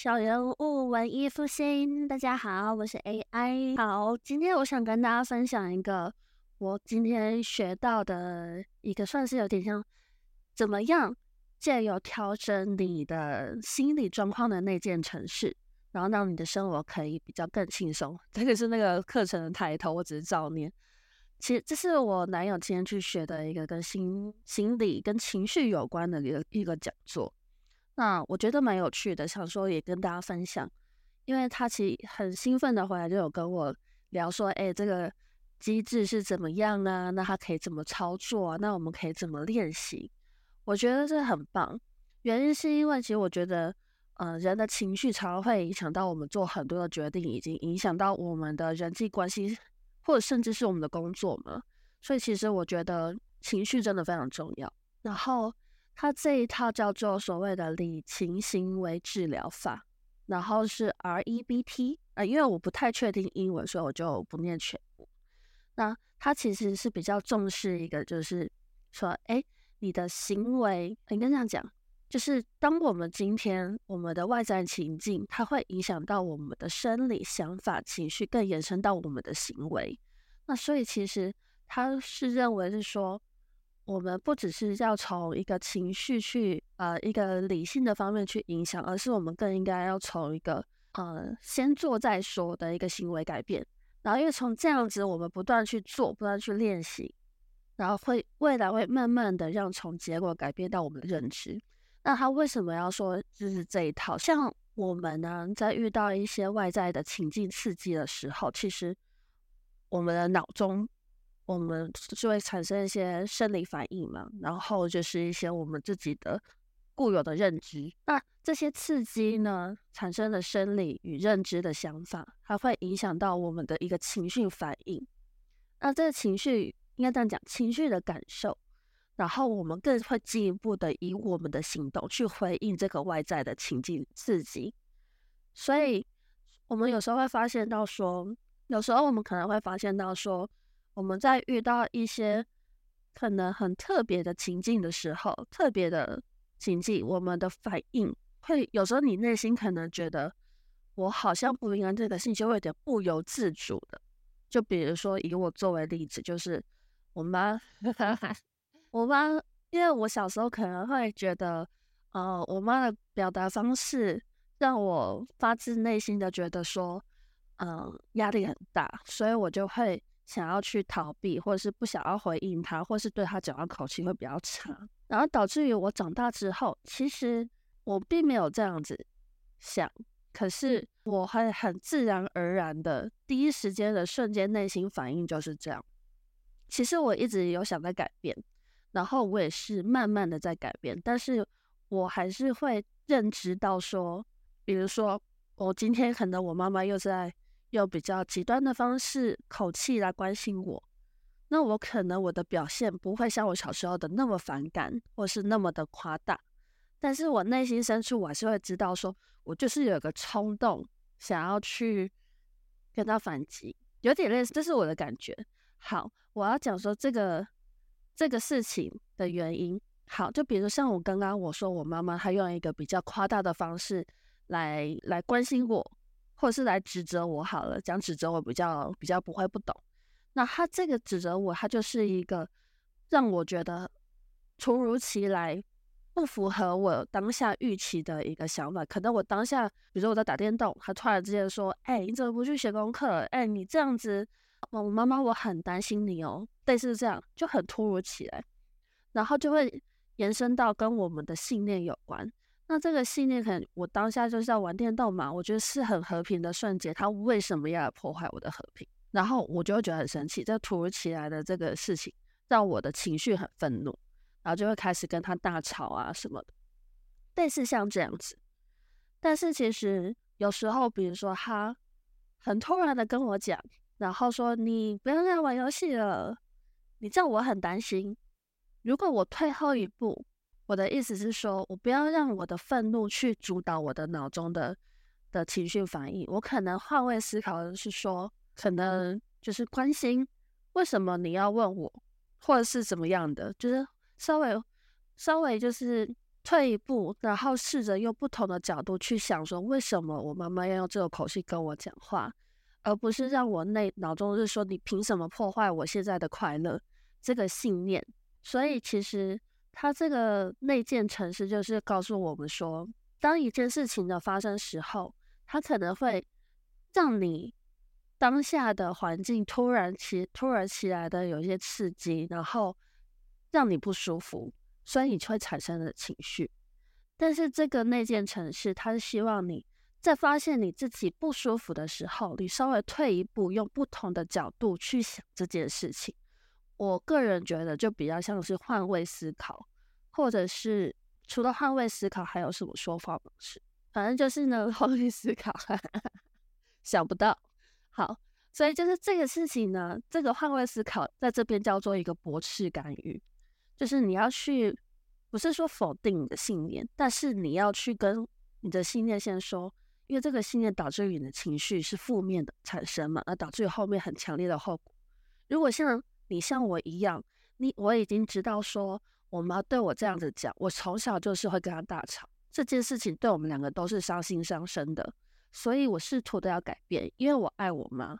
小人物文艺复兴，大家好，我是 AI。好，今天我想跟大家分享一个我今天学到的一个，算是有点像怎么样借由调整你的心理状况的那件程式，然后让你的生活可以比较更轻松。这个是那个课程的抬头，我只是照念。其实这是我男友今天去学的一个跟心心理跟情绪有关的一个一个讲座。那我觉得蛮有趣的，想说也跟大家分享，因为他其实很兴奋的回来就有跟我聊说，哎，这个机制是怎么样啊？那他可以怎么操作啊？那我们可以怎么练习？我觉得这很棒，原因是因为其实我觉得，呃，人的情绪常常会影响到我们做很多的决定，已经影响到我们的人际关系，或者甚至是我们的工作嘛。所以其实我觉得情绪真的非常重要。然后。它这一套叫做所谓的理情行为治疗法，然后是 REBT 啊，因为我不太确定英文，所以我就不念全部。那它其实是比较重视一个，就是说，哎，你的行为，应该这样讲，就是当我们今天我们的外在情境，它会影响到我们的生理、想法、情绪，更延伸到我们的行为。那所以其实他是认为是说。我们不只是要从一个情绪去，呃，一个理性的方面去影响，而是我们更应该要从一个，呃，先做再说的一个行为改变。然后，因为从这样子，我们不断去做，不断去练习，然后会未来会慢慢的让从结果改变到我们的认知。那他为什么要说就是这一套？像我们呢，在遇到一些外在的情境刺激的时候，其实我们的脑中。我们就会产生一些生理反应嘛，然后就是一些我们自己的固有的认知。那这些刺激呢，产生的生理与认知的想法，它会影响到我们的一个情绪反应。那这个情绪应该这样讲，情绪的感受，然后我们更会进一步的以我们的行动去回应这个外在的情境刺激。所以，我们有时候会发现到说，有时候我们可能会发现到说。我们在遇到一些可能很特别的情境的时候，特别的情境，我们的反应会有时候你内心可能觉得我好像不应该这个事情，就会有点不由自主的。就比如说以我作为例子，就是我妈，我妈，因为我小时候可能会觉得，呃，我妈的表达方式让我发自内心的觉得说，嗯，压力很大，所以我就会。想要去逃避，或者是不想要回应他，或是对他讲话口气会比较差，然后导致于我长大之后，其实我并没有这样子想，可是我会很自然而然的第一时间的瞬间内心反应就是这样。其实我一直有想在改变，然后我也是慢慢的在改变，但是我还是会认知到说，比如说我今天可能我妈妈又在。用比较极端的方式、口气来关心我，那我可能我的表现不会像我小时候的那么反感，或是那么的夸大，但是我内心深处我还是会知道，说我就是有个冲动想要去跟他反击，有点类似，这是我的感觉。好，我要讲说这个这个事情的原因。好，就比如像我刚刚我说我妈妈她用一个比较夸大的方式来来关心我。或者是来指责我好了，讲指责我比较比较不会不懂。那他这个指责我，他就是一个让我觉得突如其来、不符合我当下预期的一个想法。可能我当下，比如说我在打电动，他突然之间说：“哎，你怎么不去写功课？哎，你这样子，我妈妈我很担心你哦。”类似这样就很突如其来，然后就会延伸到跟我们的信念有关。那这个信念可能我当下就是在玩电动嘛，我觉得是很和平的瞬间，他为什么要破坏我的和平？然后我就会觉得很生气，这突如其来的这个事情让我的情绪很愤怒，然后就会开始跟他大吵啊什么的，类似像这样子。但是其实有时候，比如说他很突然的跟我讲，然后说你不要再玩游戏了，你这样我很担心。如果我退后一步。我的意思是说，我不要让我的愤怒去主导我的脑中的的情绪反应。我可能换位思考的是说，可能就是关心为什么你要问我，或者是怎么样的，就是稍微稍微就是退一步，然后试着用不同的角度去想，说为什么我妈妈要用这个口气跟我讲话，而不是让我内脑中是说你凭什么破坏我现在的快乐这个信念。所以其实他这个内建程式就是告诉我们说，当一件事情的发生时候，它可能会让你当下的环境突然起突然起来的有一些刺激，然后让你不舒服。所以你就会产生的情绪，但是这个内建程式，它是希望你在发现你自己不舒服的时候，你稍微退一步，用不同的角度去想这件事情。我个人觉得，就比较像是换位思考，或者是除了换位思考，还有什么说法方式？反正就是呢，换位思考，想不到。好，所以就是这个事情呢，这个换位思考在这边叫做一个驳斥干预。就是你要去，不是说否定你的信念，但是你要去跟你的信念先说，因为这个信念导致于你的情绪是负面的产生嘛，而导致于后面很强烈的后果。如果像你像我一样，你我已经知道说我妈对我这样子讲，我从小就是会跟她大吵，这件事情对我们两个都是伤心伤身的，所以我试图的要改变，因为我爱我妈，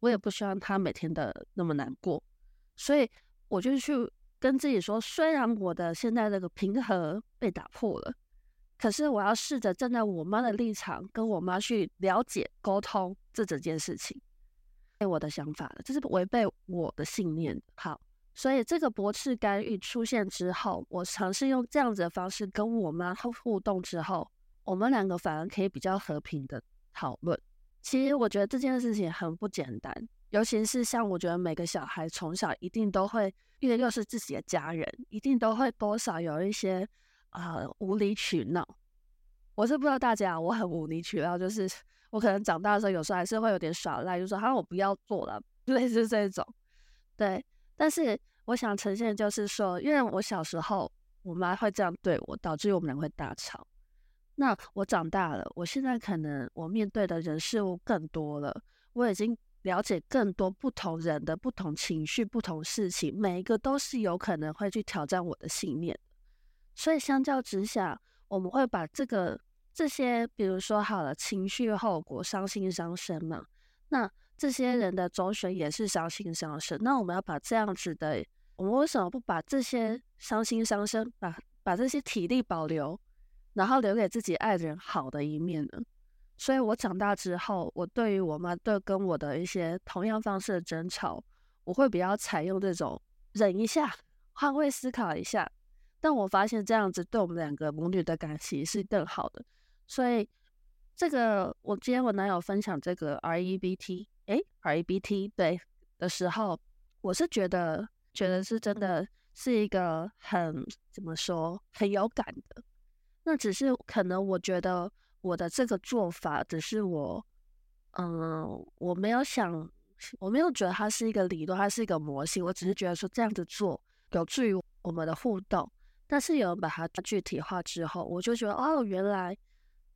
我也不希望她每天的那么难过，所以我就去。跟自己说，虽然我的现在这个平和被打破了，可是我要试着站在我妈的立场，跟我妈去了解、沟通这整件事情。我的想法了，这是违背我的信念。好，所以这个驳斥干预出现之后，我尝试用这样子的方式跟我妈互动之后，我们两个反而可以比较和平的讨论。其实我觉得这件事情很不简单。尤其是像我觉得每个小孩从小一定都会，因为又是自己的家人，一定都会多少有一些啊无理取闹。我是不知道大家，我很无理取闹，就是我可能长大的时候有时候还是会有点耍赖，就说好我不要做了，类似这种。对，但是我想呈现就是说，因为我小时候我妈会这样对我，导致我们俩会大吵。那我长大了，我现在可能我面对的人事物更多了，我已经。了解更多不同人的不同情绪、不同事情，每一个都是有可能会去挑战我的信念。所以相较之下，我们会把这个这些，比如说好了，情绪后果伤心伤身嘛。那这些人的周旋也是伤心伤身。那我们要把这样子的，我们为什么不把这些伤心伤身，把把这些体力保留，然后留给自己爱的人好的一面呢？所以，我长大之后，我对于我妈对跟我的一些同样方式的争吵，我会比较采用这种忍一下，换位思考一下。但我发现这样子对我们两个母女的感情是更好的。所以，这个我今天我男友分享这个 R E B T，哎，R E B T 对的时候，我是觉得觉得是真的是一个很怎么说很有感的。那只是可能我觉得。我的这个做法只是我，嗯，我没有想，我没有觉得它是一个理论，它是一个模型。我只是觉得说这样子做有助于我们的互动。但是有人把它具体化之后，我就觉得哦，原来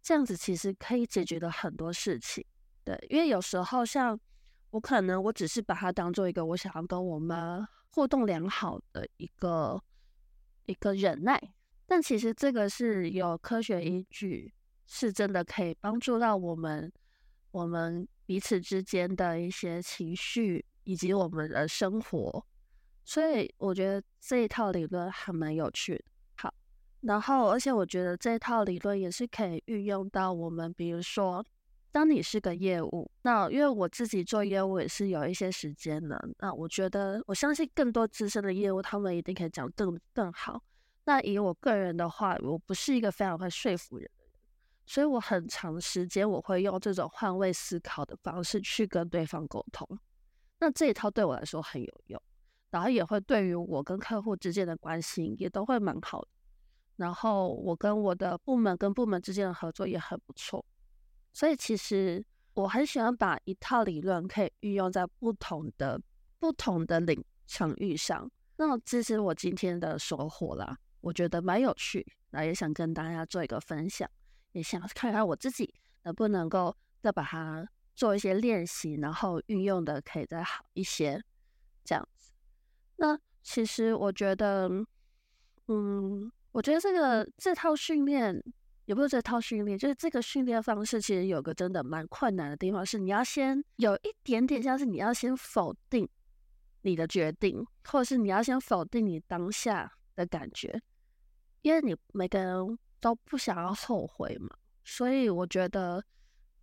这样子其实可以解决的很多事情。对，因为有时候像我可能我只是把它当做一个我想要跟我们互动良好的一个一个忍耐，但其实这个是有科学依据。是真的可以帮助到我们，我们彼此之间的一些情绪以及我们的生活，所以我觉得这一套理论还蛮有趣的。然后而且我觉得这套理论也是可以运用到我们，比如说，当你是个业务，那因为我自己做业务也是有一些时间的，那我觉得我相信更多资深的业务，他们一定可以讲更更好。那以我个人的话，我不是一个非常会说服人的人。所以我很长时间我会用这种换位思考的方式去跟对方沟通，那这一套对我来说很有用，然后也会对于我跟客户之间的关系也都会蛮好的，然后我跟我的部门跟部门之间的合作也很不错，所以其实我很喜欢把一套理论可以运用在不同的不同的领场域上，那这是我今天的收获啦，我觉得蛮有趣，那也想跟大家做一个分享。也想看看我自己能不能够再把它做一些练习，然后运用的可以再好一些，这样子。那其实我觉得，嗯，我觉得这个这套训练也不是这套训练，就是这个训练方式，其实有个真的蛮困难的地方，是你要先有一点点像是你要先否定你的决定，或者是你要先否定你当下的感觉，因为你每个人都不想要后悔嘛，所以我觉得，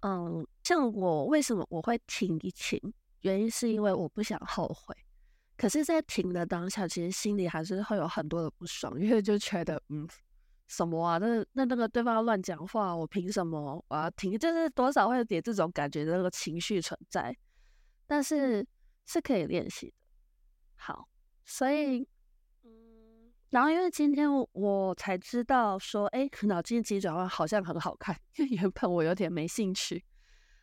嗯，像我为什么我会停一停，原因是因为我不想后悔。可是，在停的当下，其实心里还是会有很多的不爽，因为就觉得，嗯，什么啊？那那那个对方乱讲话，我凭什么我要停？就是多少会有点这种感觉的那个情绪存在，但是是可以练习的。好，所以，嗯，然后因为今天我才知道说，哎，脑筋急转弯好像很好看，因为原本我有点没兴趣。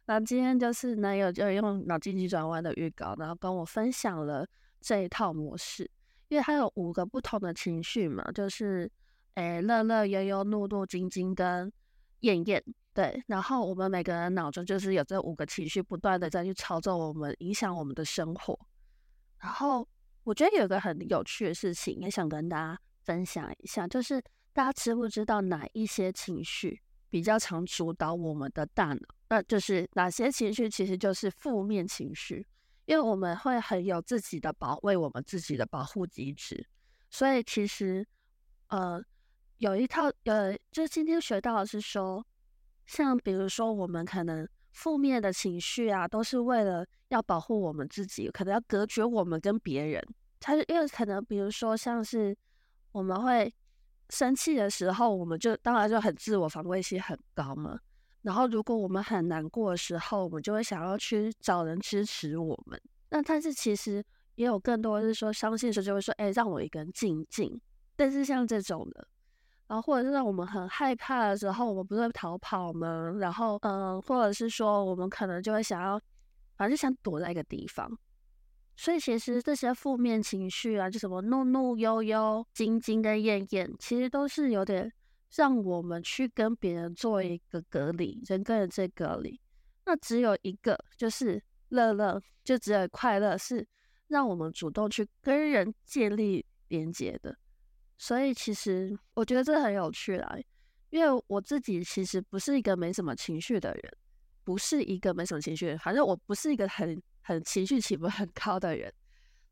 那今天就是男友就用脑筋急转弯的预告，然后跟我分享了。这一套模式，因为它有五个不同的情绪嘛，就是诶乐乐、悠悠、怒怒、晶晶跟厌厌，对。然后我们每个人脑中就是有这五个情绪，不断的在去操纵我们，影响我们的生活。然后我觉得有一个很有趣的事情，也想跟大家分享一下，就是大家知不知道哪一些情绪比较常主导我们的大脑？那就是哪些情绪其实就是负面情绪。因为我们会很有自己的保卫我们自己的保护机制，所以其实呃有一套呃，就今天学到的是说，像比如说我们可能负面的情绪啊，都是为了要保护我们自己，可能要隔绝我们跟别人。它因为可能比如说像是我们会生气的时候，我们就当然就很自我防卫性很高嘛。然后，如果我们很难过的时候，我们就会想要去找人支持我们。那但是其实也有更多是说伤心时就会说：“哎，让我一个人静静。”但是像这种的，然后或者是让我们很害怕的时候，我们不是逃跑吗？然后，嗯，或者是说我们可能就会想要，反正就想躲在一个地方。所以其实这些负面情绪啊，就什么怒怒悠悠、惊惊跟厌厌，其实都是有点。让我们去跟别人做一个隔离，人跟人这隔离，那只有一个，就是乐乐，就只有快乐是让我们主动去跟人建立连接的。所以其实我觉得这很有趣啦，因为我自己其实不是一个没什么情绪的人，不是一个没什么情绪，反正我不是一个很很情绪起伏很高的人。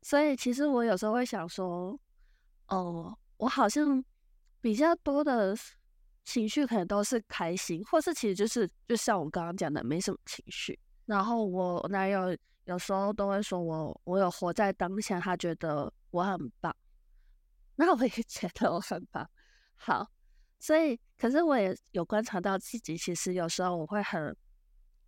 所以其实我有时候会想说，哦，我好像。比较多的情绪可能都是开心，或是其实就是就像我刚刚讲的，没什么情绪。然后我男友有时候都会说我我有活在当下，他觉得我很棒，那我也 觉得我很棒。好，所以可是我也有观察到自己，其实有时候我会很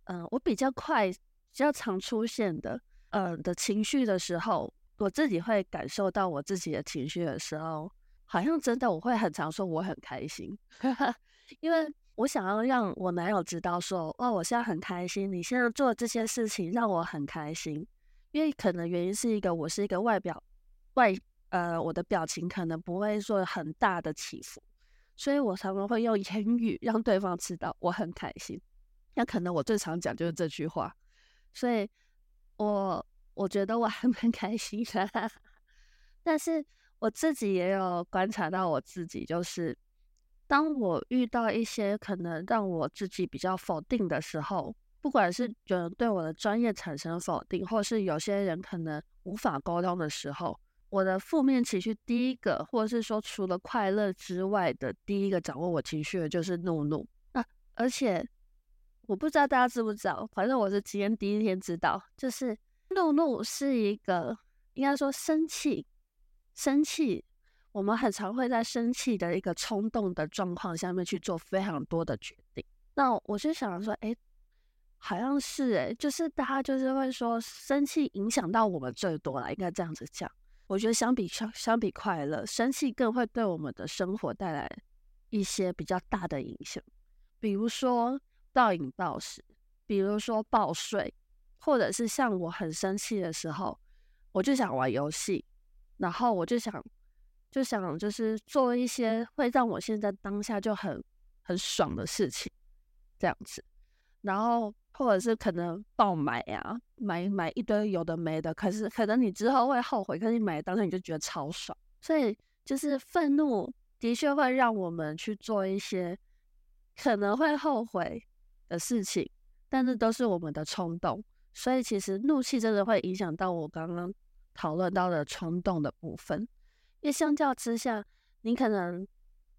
嗯，我比较快、比较常出现的嗯的情绪的时候，我自己会感受到我自己的情绪的时候。好像真的，我会很常说我很开心，因为我想要让我男友知道说，哇，我现在很开心，你现在做这些事情让我很开心。因为可能原因是一个，我是一个外表外呃，我的表情可能不会说很大的起伏，所以我常常会用言语让对方知道我很开心。那可能我最常讲就是这句话，所以我我觉得我还蛮开心的，但是。我自己也有观察到，我自己就是当我遇到一些可能让我自己比较否定的时候，不管是有人对我的专业产生否定，或是有些人可能无法沟通的时候，我的负面情绪第一个，或者是说除了快乐之外的第一个掌握我情绪的就是怒怒。那而且我不知道大家知不知道，反正我是今天第一天知道，就是怒怒是一个应该说生气。生气，我们很常会在生气的一个冲动的状况下面去做非常多的决定。那我就想说，哎，好像是哎，就是大家就是会说，生气影响到我们最多了，应该这样子讲。我觉得相比相相比快乐，生气更会对我们的生活带来一些比较大的影响，比如说暴饮暴食，比如说暴睡，或者是像我很生气的时候，我就想玩游戏。然后我就想，就想就是做一些会让我现在当下就很很爽的事情，这样子。然后或者是可能爆买呀，买买一堆有的没的，可是可能你之后会后悔，可是你买当时你就觉得超爽。所以就是愤怒的的确会让我们去做一些可能会后悔的事情，但是都是我们的冲动。所以其实怒气真的会影响到我刚刚讨论到的冲动的部分，因为相较之下，你可能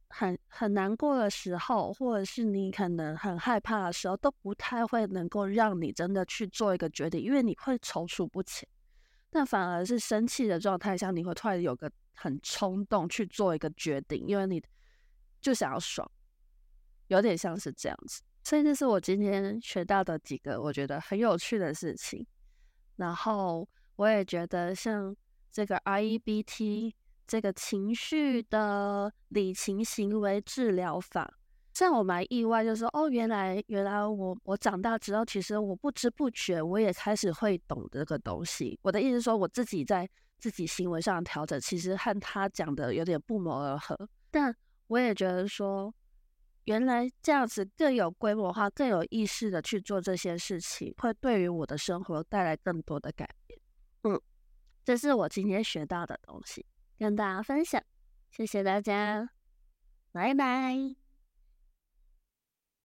很很难过的时候，或者是你可能很害怕的时候，都不太会能够让你真的去做一个决定，因为你会踌躇不前。但反而是生气的状态下，你会突然有个很冲动去做一个决定，因为你就想要爽，有点像是这样子。所以这是我今天学到的几个我觉得很有趣的事情，然后我也觉得像这个 REBT 这个情绪的理情行为治疗法，让我蛮意外，就是说哦，原来原来我我长大之后，其实我不知不觉我也开始会懂这个东西。我的意思说，我自己在自己行为上的调整，其实和他讲的有点不谋而合，但我也觉得说。原来这样子更有规模化、更有意识的去做这些事情，会对于我的生活带来更多的改变。嗯，这是我今天学到的东西，跟大家分享。谢谢大家，拜拜。